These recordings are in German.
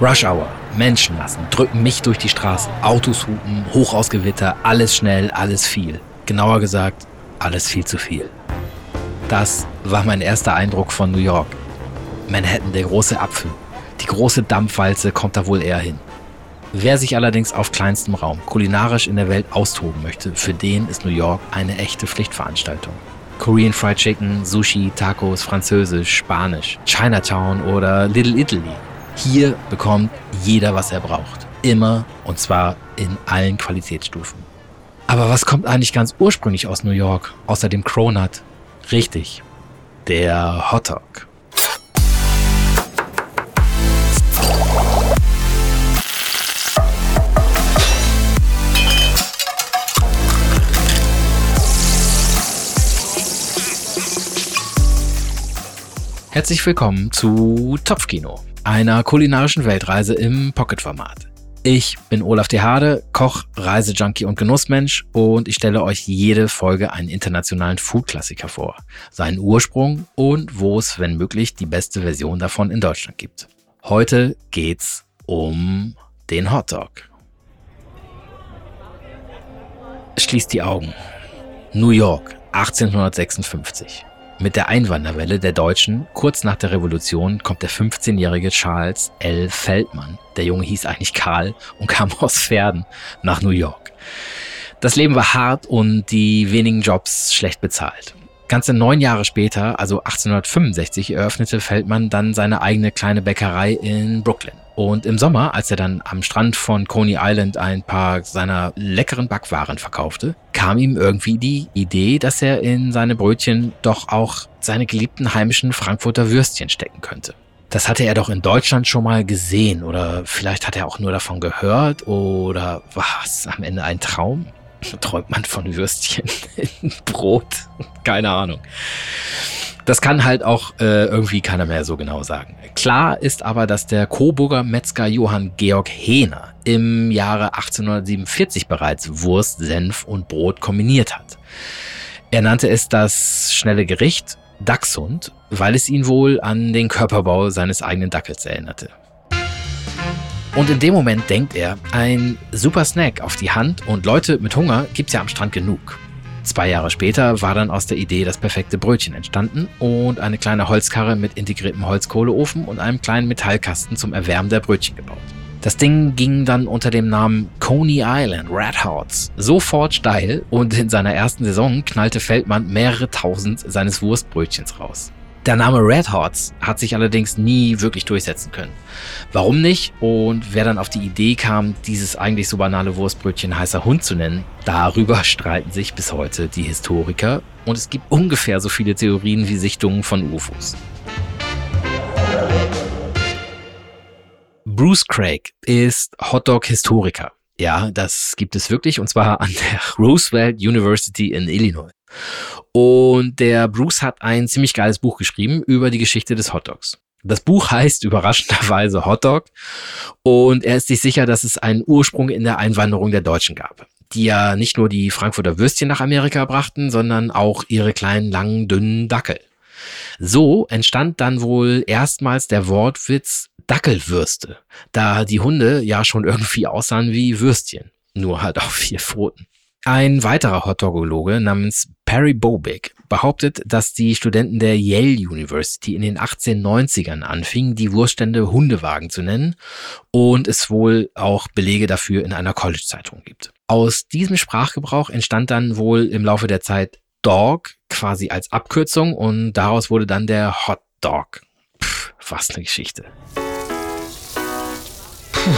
Rush Hour, Menschen lassen, drücken mich durch die Straße, Autos hupen, Hochausgewitter, alles schnell, alles viel. Genauer gesagt, alles viel zu viel. Das war mein erster Eindruck von New York. Manhattan, der große Apfel. Die große Dampfwalze kommt da wohl eher hin. Wer sich allerdings auf kleinstem Raum kulinarisch in der Welt austoben möchte, für den ist New York eine echte Pflichtveranstaltung. Korean Fried Chicken, Sushi, Tacos, Französisch, Spanisch, Chinatown oder Little Italy. Hier bekommt jeder, was er braucht. Immer und zwar in allen Qualitätsstufen. Aber was kommt eigentlich ganz ursprünglich aus New York, außer dem Cronut? Richtig, der Hotdog. Herzlich willkommen zu Topfkino, einer kulinarischen Weltreise im Pocket-Format. Ich bin Olaf de Hade, Koch, Reisejunkie und Genussmensch und ich stelle euch jede Folge einen internationalen Food-Klassiker vor, seinen Ursprung und wo es, wenn möglich, die beste Version davon in Deutschland gibt. Heute geht's um den Hotdog. Schließt die Augen. New York, 1856. Mit der Einwanderwelle der Deutschen kurz nach der Revolution kommt der 15-jährige Charles L. Feldmann, der Junge hieß eigentlich Karl und kam aus Pferden, nach New York. Das Leben war hart und die wenigen Jobs schlecht bezahlt. Ganze neun Jahre später, also 1865, eröffnete Feldmann dann seine eigene kleine Bäckerei in Brooklyn. Und im Sommer, als er dann am Strand von Coney Island ein paar seiner leckeren Backwaren verkaufte, kam ihm irgendwie die Idee, dass er in seine Brötchen doch auch seine geliebten heimischen Frankfurter Würstchen stecken könnte. Das hatte er doch in Deutschland schon mal gesehen oder vielleicht hat er auch nur davon gehört oder was am Ende ein Traum? Träumt man von Würstchen in Brot? Keine Ahnung. Das kann halt auch äh, irgendwie keiner mehr so genau sagen. Klar ist aber, dass der Coburger Metzger Johann Georg Hehner im Jahre 1847 bereits Wurst, Senf und Brot kombiniert hat. Er nannte es das schnelle Gericht Dachshund, weil es ihn wohl an den Körperbau seines eigenen Dackels erinnerte. Und in dem Moment denkt er, ein super Snack auf die Hand und Leute mit Hunger gibt's ja am Strand genug. Zwei Jahre später war dann aus der Idee das perfekte Brötchen entstanden und eine kleine Holzkarre mit integriertem Holzkohleofen und einem kleinen Metallkasten zum Erwärmen der Brötchen gebaut. Das Ding ging dann unter dem Namen Coney Island Red Hots sofort steil und in seiner ersten Saison knallte Feldmann mehrere tausend seines Wurstbrötchens raus. Der Name Red Hots hat sich allerdings nie wirklich durchsetzen können. Warum nicht? Und wer dann auf die Idee kam, dieses eigentlich so banale Wurstbrötchen heißer Hund zu nennen, darüber streiten sich bis heute die Historiker und es gibt ungefähr so viele Theorien wie Sichtungen von UFOs. Bruce Craig ist Hotdog-Historiker. Ja, das gibt es wirklich und zwar an der Roosevelt University in Illinois. Und der Bruce hat ein ziemlich geiles Buch geschrieben über die Geschichte des Hotdogs. Das Buch heißt überraschenderweise Hotdog und er ist sich sicher, dass es einen Ursprung in der Einwanderung der Deutschen gab, die ja nicht nur die Frankfurter Würstchen nach Amerika brachten, sondern auch ihre kleinen, langen, dünnen Dackel. So entstand dann wohl erstmals der Wortwitz Dackelwürste, da die Hunde ja schon irgendwie aussahen wie Würstchen, nur halt auf vier Pfoten. Ein weiterer Hotdogologe namens Perry Bobick behauptet, dass die Studenten der Yale University in den 1890ern anfingen, die Wurststände Hundewagen zu nennen und es wohl auch Belege dafür in einer College-Zeitung gibt. Aus diesem Sprachgebrauch entstand dann wohl im Laufe der Zeit Dog quasi als Abkürzung und daraus wurde dann der Hot Dog. Pff, was eine Geschichte. Puh,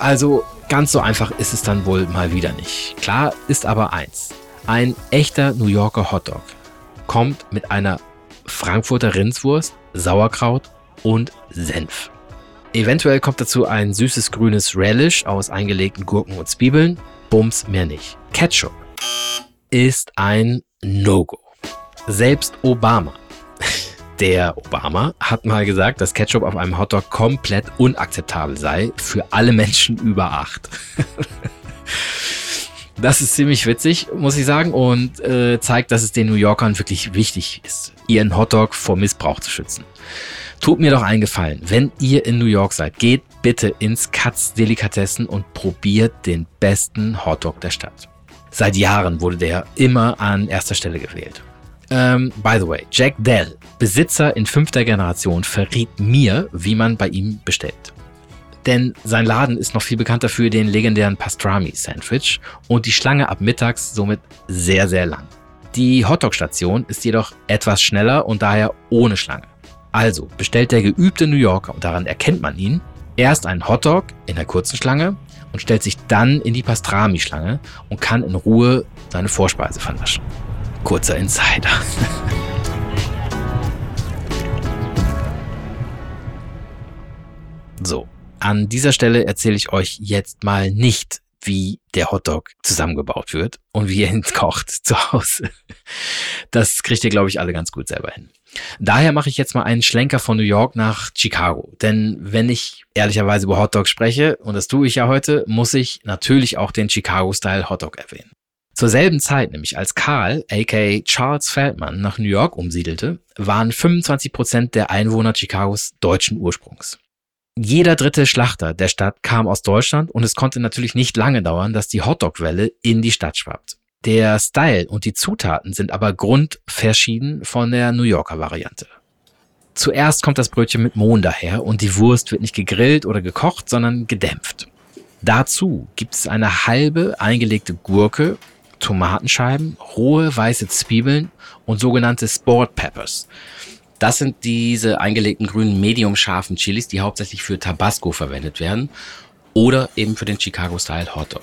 also Ganz so einfach ist es dann wohl mal wieder nicht. Klar ist aber eins. Ein echter New Yorker Hotdog kommt mit einer Frankfurter Rindswurst, Sauerkraut und Senf. Eventuell kommt dazu ein süßes grünes Relish aus eingelegten Gurken und Zwiebeln. Bums mehr nicht. Ketchup ist ein No-Go. Selbst Obama der Obama hat mal gesagt, dass Ketchup auf einem Hotdog komplett unakzeptabel sei für alle Menschen über acht. Das ist ziemlich witzig, muss ich sagen, und äh, zeigt, dass es den New Yorkern wirklich wichtig ist, ihren Hotdog vor Missbrauch zu schützen. Tut mir doch einen Gefallen, wenn ihr in New York seid, geht bitte ins Katz Delikatessen und probiert den besten Hotdog der Stadt. Seit Jahren wurde der immer an erster Stelle gewählt. Ähm, by the way, Jack Dell, Besitzer in fünfter Generation, verriet mir, wie man bei ihm bestellt. Denn sein Laden ist noch viel bekannter für den legendären Pastrami-Sandwich und die Schlange ab mittags somit sehr, sehr lang. Die Hotdog-Station ist jedoch etwas schneller und daher ohne Schlange. Also bestellt der geübte New Yorker, und daran erkennt man ihn, erst einen Hotdog in der kurzen Schlange und stellt sich dann in die Pastrami-Schlange und kann in Ruhe seine Vorspeise vernaschen. Kurzer Insider. so, an dieser Stelle erzähle ich euch jetzt mal nicht, wie der Hotdog zusammengebaut wird und wie er ihn kocht zu Hause. Das kriegt ihr, glaube ich, alle ganz gut selber hin. Daher mache ich jetzt mal einen Schlenker von New York nach Chicago. Denn wenn ich ehrlicherweise über Hotdog spreche, und das tue ich ja heute, muss ich natürlich auch den Chicago-Style Hotdog erwähnen. Zur selben Zeit, nämlich als Karl, aka Charles Feldman, nach New York umsiedelte, waren 25 Prozent der Einwohner Chicagos deutschen Ursprungs. Jeder dritte Schlachter der Stadt kam aus Deutschland und es konnte natürlich nicht lange dauern, dass die Hotdog-Welle in die Stadt schwappt. Der Style und die Zutaten sind aber grundverschieden von der New Yorker Variante. Zuerst kommt das Brötchen mit Mohn daher und die Wurst wird nicht gegrillt oder gekocht, sondern gedämpft. Dazu gibt es eine halbe eingelegte Gurke, Tomatenscheiben, rohe weiße Zwiebeln und sogenannte Sport Peppers. Das sind diese eingelegten grünen medium scharfen Chilis, die hauptsächlich für Tabasco verwendet werden oder eben für den Chicago Style Hot Dog.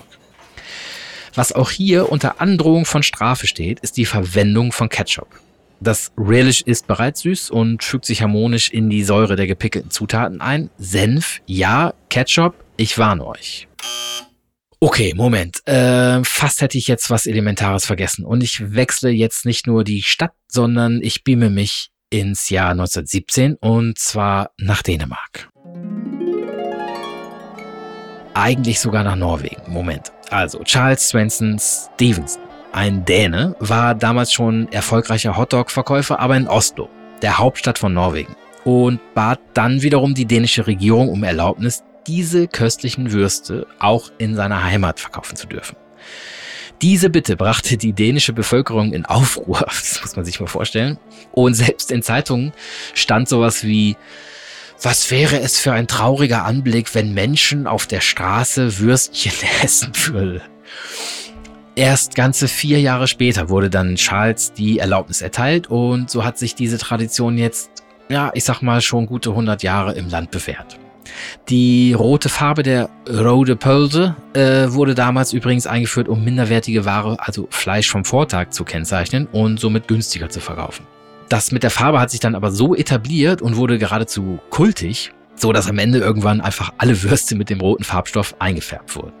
Was auch hier unter Androhung von Strafe steht, ist die Verwendung von Ketchup. Das Relish ist bereits süß und fügt sich harmonisch in die Säure der gepickelten Zutaten ein. Senf, ja, Ketchup, ich warne euch. Okay, Moment. Äh, fast hätte ich jetzt was Elementares vergessen. Und ich wechsle jetzt nicht nur die Stadt, sondern ich beame mich ins Jahr 1917 und zwar nach Dänemark. Eigentlich sogar nach Norwegen. Moment. Also Charles Svensson Stevenson, ein Däne, war damals schon erfolgreicher Hotdog-Verkäufer, aber in Oslo, der Hauptstadt von Norwegen, und bat dann wiederum die dänische Regierung um Erlaubnis, diese köstlichen Würste auch in seiner Heimat verkaufen zu dürfen. Diese Bitte brachte die dänische Bevölkerung in Aufruhr, das muss man sich mal vorstellen. Und selbst in Zeitungen stand sowas wie, was wäre es für ein trauriger Anblick, wenn Menschen auf der Straße Würstchen essen würden. Erst ganze vier Jahre später wurde dann Charles die Erlaubnis erteilt und so hat sich diese Tradition jetzt, ja, ich sag mal schon gute 100 Jahre im Land bewährt. Die rote Farbe der Rode Pölse äh, wurde damals übrigens eingeführt, um minderwertige Ware, also Fleisch vom Vortag, zu kennzeichnen und somit günstiger zu verkaufen. Das mit der Farbe hat sich dann aber so etabliert und wurde geradezu kultig, so dass am Ende irgendwann einfach alle Würste mit dem roten Farbstoff eingefärbt wurden.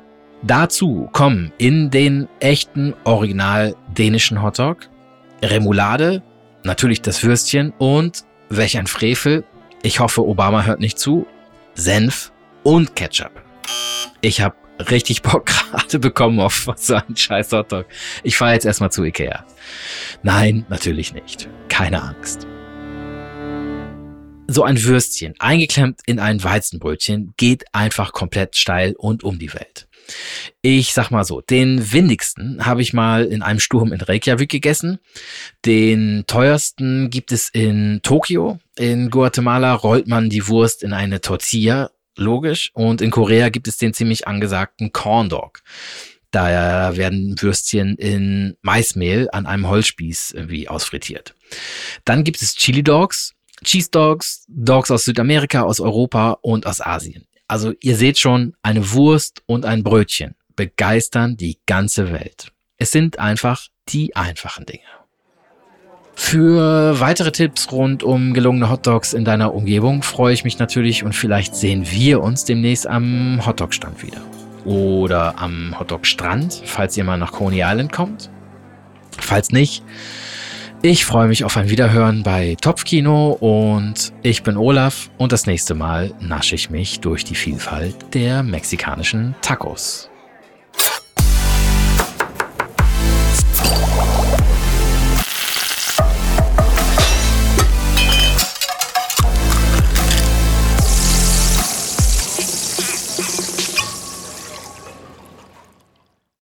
Dazu kommen in den echten original dänischen Hotdog Remoulade, natürlich das Würstchen und welch ein Frevel. Ich hoffe, Obama hört nicht zu. Senf und Ketchup. Ich habe richtig Bock gerade bekommen auf so einen scheiß Hotdog. Ich fahre jetzt erstmal zu Ikea. Nein, natürlich nicht. Keine Angst. So ein Würstchen, eingeklemmt in ein Weizenbrötchen, geht einfach komplett steil und um die Welt. Ich sag mal so, den windigsten habe ich mal in einem Sturm in Reykjavik gegessen. Den teuersten gibt es in Tokio. In Guatemala rollt man die Wurst in eine Tortilla logisch. Und in Korea gibt es den ziemlich angesagten Corn Dog. Da werden Würstchen in Maismehl an einem Holzspieß irgendwie ausfrittiert. Dann gibt es Chili Dogs, Cheese Dogs, Dogs aus Südamerika, aus Europa und aus Asien. Also ihr seht schon, eine Wurst und ein Brötchen begeistern die ganze Welt. Es sind einfach die einfachen Dinge. Für weitere Tipps rund um gelungene Hotdogs in deiner Umgebung freue ich mich natürlich und vielleicht sehen wir uns demnächst am Hotdog-Stand wieder. Oder am Hotdog-Strand, falls ihr mal nach Coney Island kommt. Falls nicht, ich freue mich auf ein Wiederhören bei Topfkino und ich bin Olaf und das nächste Mal nasche ich mich durch die Vielfalt der mexikanischen Tacos.